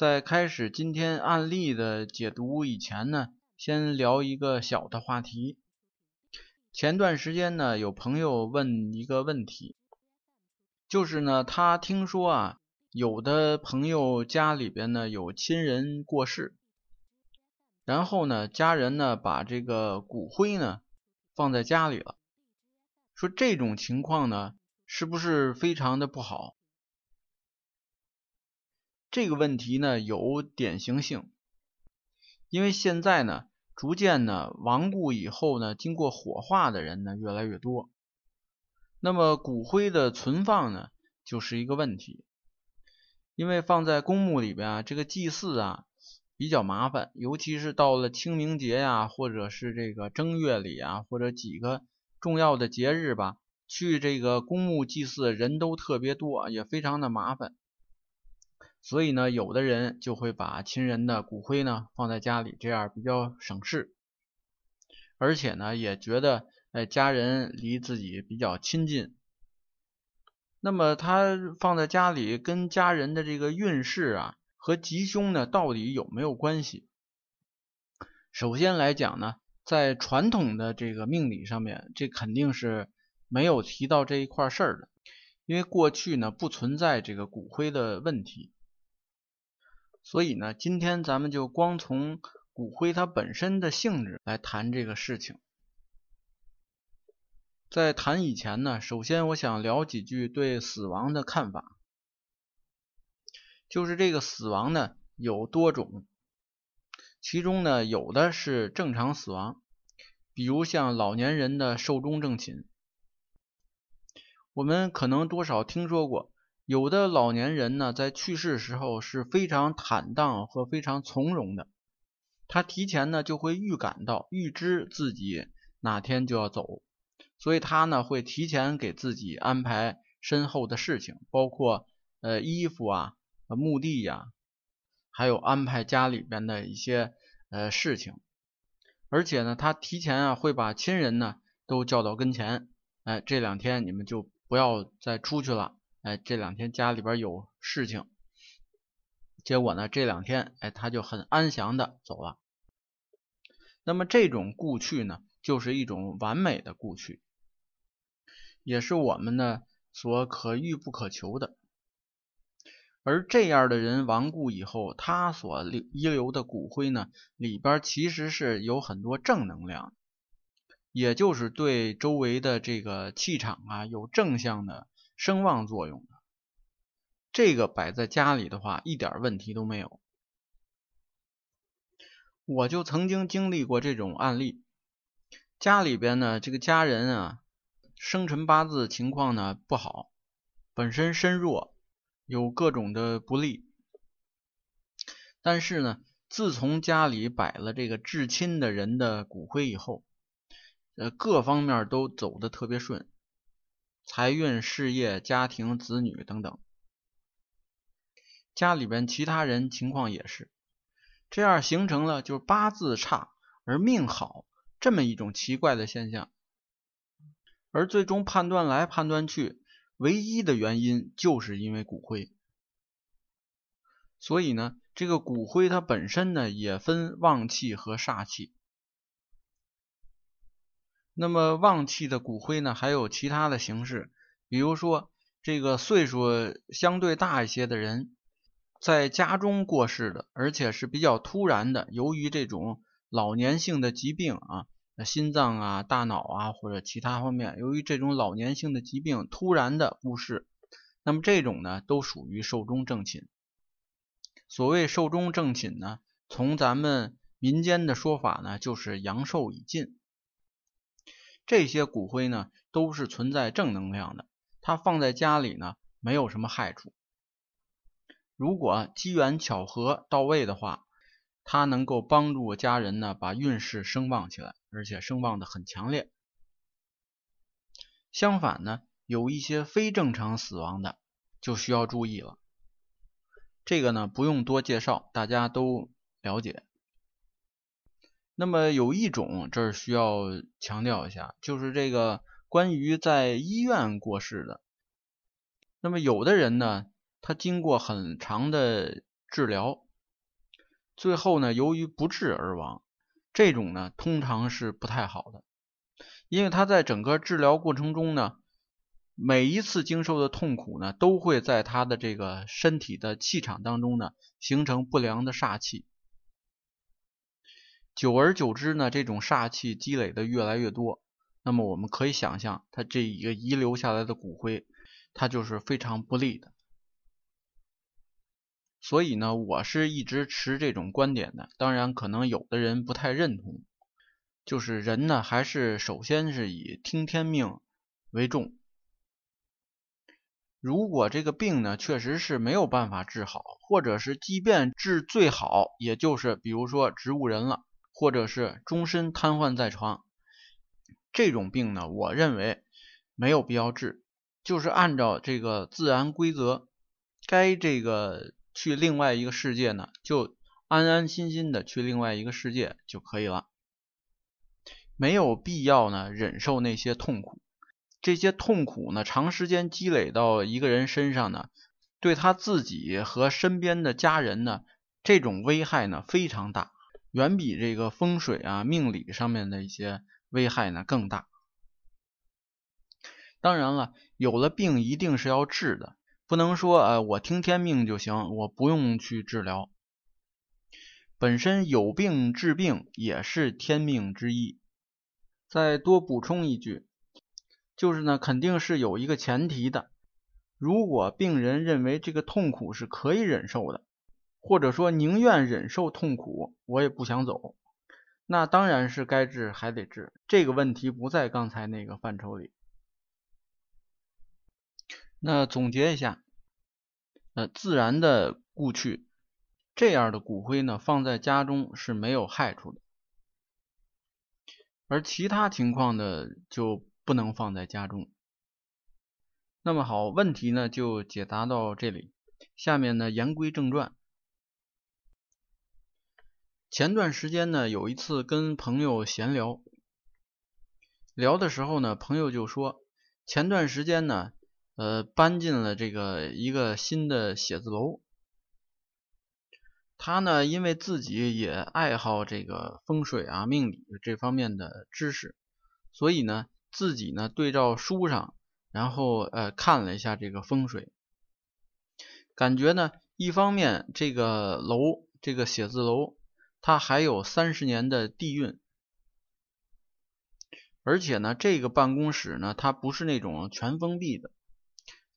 在开始今天案例的解读以前呢，先聊一个小的话题。前段时间呢，有朋友问一个问题，就是呢，他听说啊，有的朋友家里边呢有亲人过世，然后呢，家人呢把这个骨灰呢放在家里了，说这种情况呢，是不是非常的不好？这个问题呢有典型性，因为现在呢逐渐呢亡故以后呢经过火化的人呢越来越多，那么骨灰的存放呢就是一个问题，因为放在公墓里边啊这个祭祀啊比较麻烦，尤其是到了清明节呀或者是这个正月里啊或者几个重要的节日吧，去这个公墓祭祀人都特别多，也非常的麻烦。所以呢，有的人就会把亲人的骨灰呢放在家里，这样比较省事，而且呢也觉得，哎，家人离自己比较亲近。那么他放在家里，跟家人的这个运势啊和吉凶呢，到底有没有关系？首先来讲呢，在传统的这个命理上面，这肯定是没有提到这一块事儿的，因为过去呢不存在这个骨灰的问题。所以呢，今天咱们就光从骨灰它本身的性质来谈这个事情。在谈以前呢，首先我想聊几句对死亡的看法。就是这个死亡呢有多种，其中呢有的是正常死亡，比如像老年人的寿终正寝，我们可能多少听说过。有的老年人呢，在去世时候是非常坦荡和非常从容的，他提前呢就会预感到、预知自己哪天就要走，所以他呢会提前给自己安排身后的事情，包括呃衣服啊、墓地呀，还有安排家里边的一些呃事情，而且呢，他提前啊会把亲人呢都叫到跟前，哎，这两天你们就不要再出去了。哎，这两天家里边有事情，结果呢，这两天哎，他就很安详的走了。那么这种故去呢，就是一种完美的故去，也是我们呢所可遇不可求的。而这样的人亡故以后，他所留遗留的骨灰呢，里边其实是有很多正能量，也就是对周围的这个气场啊有正向的。声望作用的，这个摆在家里的话，一点问题都没有。我就曾经经历过这种案例，家里边呢，这个家人啊，生辰八字情况呢不好，本身身弱，有各种的不利。但是呢，自从家里摆了这个至亲的人的骨灰以后，呃，各方面都走的特别顺。财运、事业、家庭、子女等等，家里边其他人情况也是这样，形成了就八字差而命好这么一种奇怪的现象。而最终判断来判断去，唯一的原因就是因为骨灰。所以呢，这个骨灰它本身呢也分旺气和煞气。那么旺气的骨灰呢，还有其他的形式，比如说这个岁数相对大一些的人，在家中过世的，而且是比较突然的，由于这种老年性的疾病啊，心脏啊、大脑啊或者其他方面，由于这种老年性的疾病突然的故世，那么这种呢都属于寿终正寝。所谓寿终正寝呢，从咱们民间的说法呢，就是阳寿已尽。这些骨灰呢，都是存在正能量的，它放在家里呢没有什么害处。如果机缘巧合到位的话，它能够帮助家人呢把运势声旺起来，而且声旺的很强烈。相反呢，有一些非正常死亡的就需要注意了。这个呢不用多介绍，大家都了解。那么有一种这儿需要强调一下，就是这个关于在医院过世的。那么有的人呢，他经过很长的治疗。最后呢，由于不治而亡，这种呢通常是不太好的，因为他在整个治疗过程中呢，每一次经受的痛苦呢，都会在他的这个身体的气场当中呢，形成不良的煞气，久而久之呢，这种煞气积累的越来越多，那么我们可以想象，他这一个遗留下来的骨灰，它就是非常不利的。所以呢，我是一直持这种观点的。当然，可能有的人不太认同，就是人呢，还是首先是以听天命为重。如果这个病呢，确实是没有办法治好，或者是即便治最好，也就是比如说植物人了，或者是终身瘫痪在床，这种病呢，我认为没有必要治，就是按照这个自然规则，该这个。去另外一个世界呢，就安安心心的去另外一个世界就可以了，没有必要呢忍受那些痛苦。这些痛苦呢，长时间积累到一个人身上呢，对他自己和身边的家人呢，这种危害呢非常大，远比这个风水啊、命理上面的一些危害呢更大。当然了，有了病一定是要治的。不能说呃，我听天命就行，我不用去治疗。本身有病治病也是天命之一。再多补充一句，就是呢，肯定是有一个前提的。如果病人认为这个痛苦是可以忍受的，或者说宁愿忍受痛苦，我也不想走，那当然是该治还得治。这个问题不在刚才那个范畴里。那总结一下，呃，自然的故去，这样的骨灰呢，放在家中是没有害处的，而其他情况的就不能放在家中。那么好，问题呢就解答到这里，下面呢言归正传。前段时间呢，有一次跟朋友闲聊，聊的时候呢，朋友就说，前段时间呢。呃，搬进了这个一个新的写字楼。他呢，因为自己也爱好这个风水啊、命理这方面的知识，所以呢，自己呢对照书上，然后呃看了一下这个风水，感觉呢，一方面这个楼，这个写字楼，它还有三十年的地运，而且呢，这个办公室呢，它不是那种全封闭的。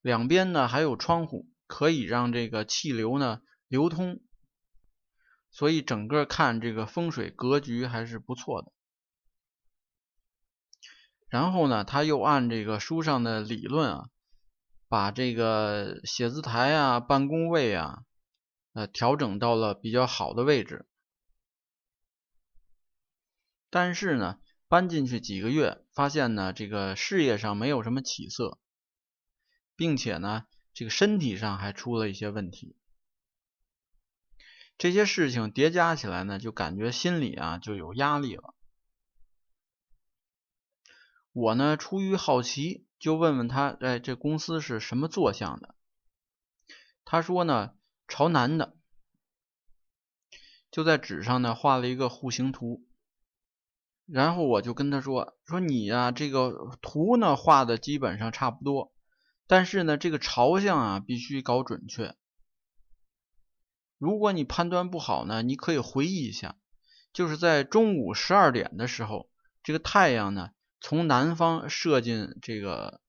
两边呢还有窗户，可以让这个气流呢流通，所以整个看这个风水格局还是不错的。然后呢，他又按这个书上的理论啊，把这个写字台啊、办公位啊，呃，调整到了比较好的位置。但是呢，搬进去几个月，发现呢，这个事业上没有什么起色。并且呢，这个身体上还出了一些问题，这些事情叠加起来呢，就感觉心里啊就有压力了。我呢出于好奇，就问问他，哎，这公司是什么坐向的？他说呢，朝南的，就在纸上呢画了一个户型图。然后我就跟他说，说你呀，这个图呢画的基本上差不多。但是呢，这个朝向啊必须搞准确。如果你判断不好呢，你可以回忆一下，就是在中午十二点的时候，这个太阳呢从南方射进这个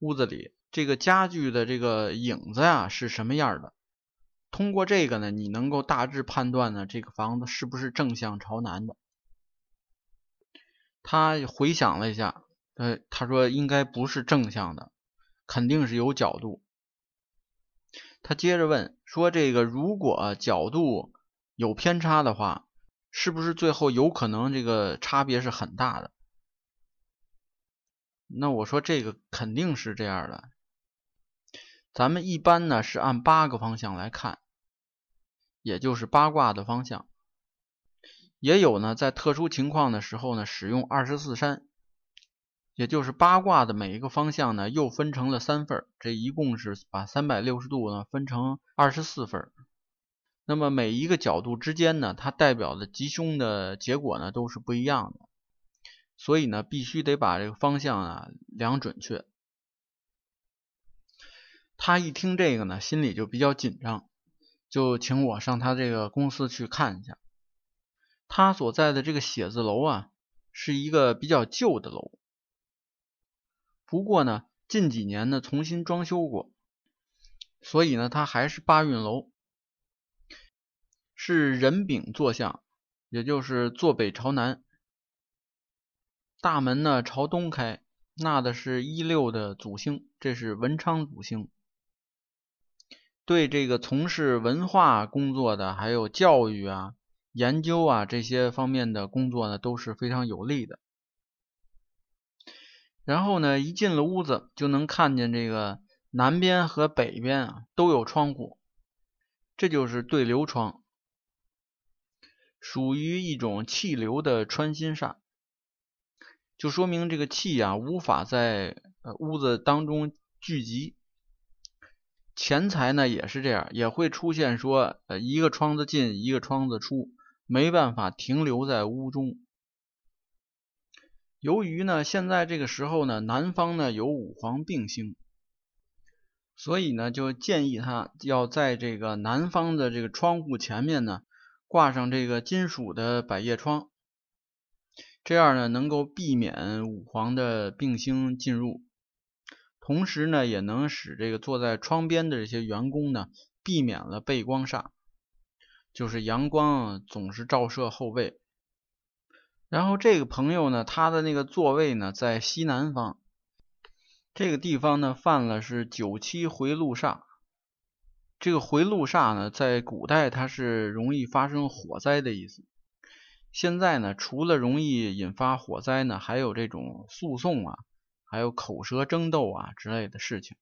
屋子里，这个家具的这个影子呀是什么样的？通过这个呢，你能够大致判断呢这个房子是不是正向朝南的。他回想了一下，呃，他说应该不是正向的。肯定是有角度。他接着问说：“这个如果角度有偏差的话，是不是最后有可能这个差别是很大的？”那我说这个肯定是这样的。咱们一般呢是按八个方向来看，也就是八卦的方向。也有呢在特殊情况的时候呢使用二十四山。也就是八卦的每一个方向呢，又分成了三份这一共是把三百六十度呢分成二十四份那么每一个角度之间呢，它代表的吉凶的结果呢都是不一样的。所以呢，必须得把这个方向啊量准确。他一听这个呢，心里就比较紧张，就请我上他这个公司去看一下。他所在的这个写字楼啊，是一个比较旧的楼。不过呢，近几年呢重新装修过，所以呢它还是八运楼，是人丙坐向，也就是坐北朝南，大门呢朝东开，纳的是一六的祖星，这是文昌祖星，对这个从事文化工作的，还有教育啊、研究啊这些方面的工作呢都是非常有利的。然后呢，一进了屋子，就能看见这个南边和北边啊都有窗户，这就是对流窗，属于一种气流的穿心煞，就说明这个气啊无法在呃屋子当中聚集。钱财呢也是这样，也会出现说，呃，一个窗子进，一个窗子出，没办法停留在屋中。由于呢，现在这个时候呢，南方呢有五黄并星，所以呢，就建议他要在这个南方的这个窗户前面呢，挂上这个金属的百叶窗，这样呢，能够避免五黄的并星进入，同时呢，也能使这个坐在窗边的这些员工呢，避免了背光煞，就是阳光总是照射后背。然后这个朋友呢，他的那个座位呢在西南方，这个地方呢犯了是九七回路煞。这个回路煞呢，在古代它是容易发生火灾的意思。现在呢，除了容易引发火灾呢，还有这种诉讼啊，还有口舌争斗啊之类的事情，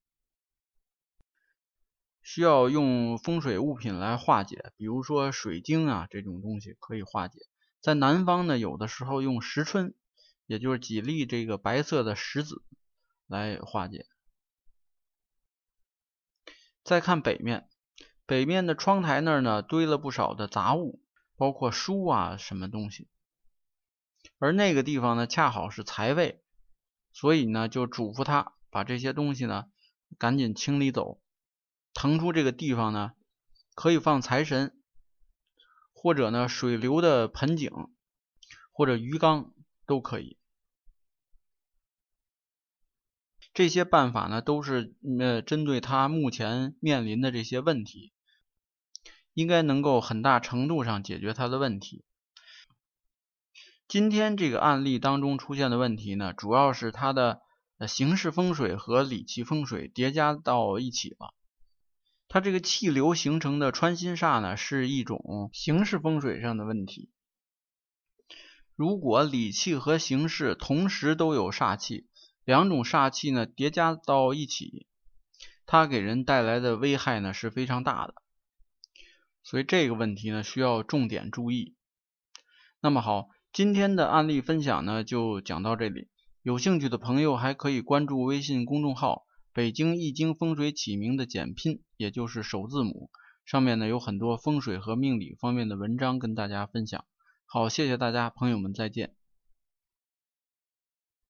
需要用风水物品来化解，比如说水晶啊这种东西可以化解。在南方呢，有的时候用石春，也就是几粒这个白色的石子来化解。再看北面，北面的窗台那儿呢，堆了不少的杂物，包括书啊什么东西。而那个地方呢，恰好是财位，所以呢，就嘱咐他把这些东西呢，赶紧清理走，腾出这个地方呢，可以放财神。或者呢，水流的盆景或者鱼缸都可以。这些办法呢，都是呃针对他目前面临的这些问题，应该能够很大程度上解决他的问题。今天这个案例当中出现的问题呢，主要是他的形式风水和理气风水叠加到一起了。它这个气流形成的穿心煞呢，是一种形式风水上的问题。如果理气和形式同时都有煞气，两种煞气呢叠加到一起，它给人带来的危害呢是非常大的。所以这个问题呢需要重点注意。那么好，今天的案例分享呢就讲到这里。有兴趣的朋友还可以关注微信公众号。北京易经风水起名的简拼，也就是首字母，上面呢有很多风水和命理方面的文章跟大家分享。好，谢谢大家，朋友们再见。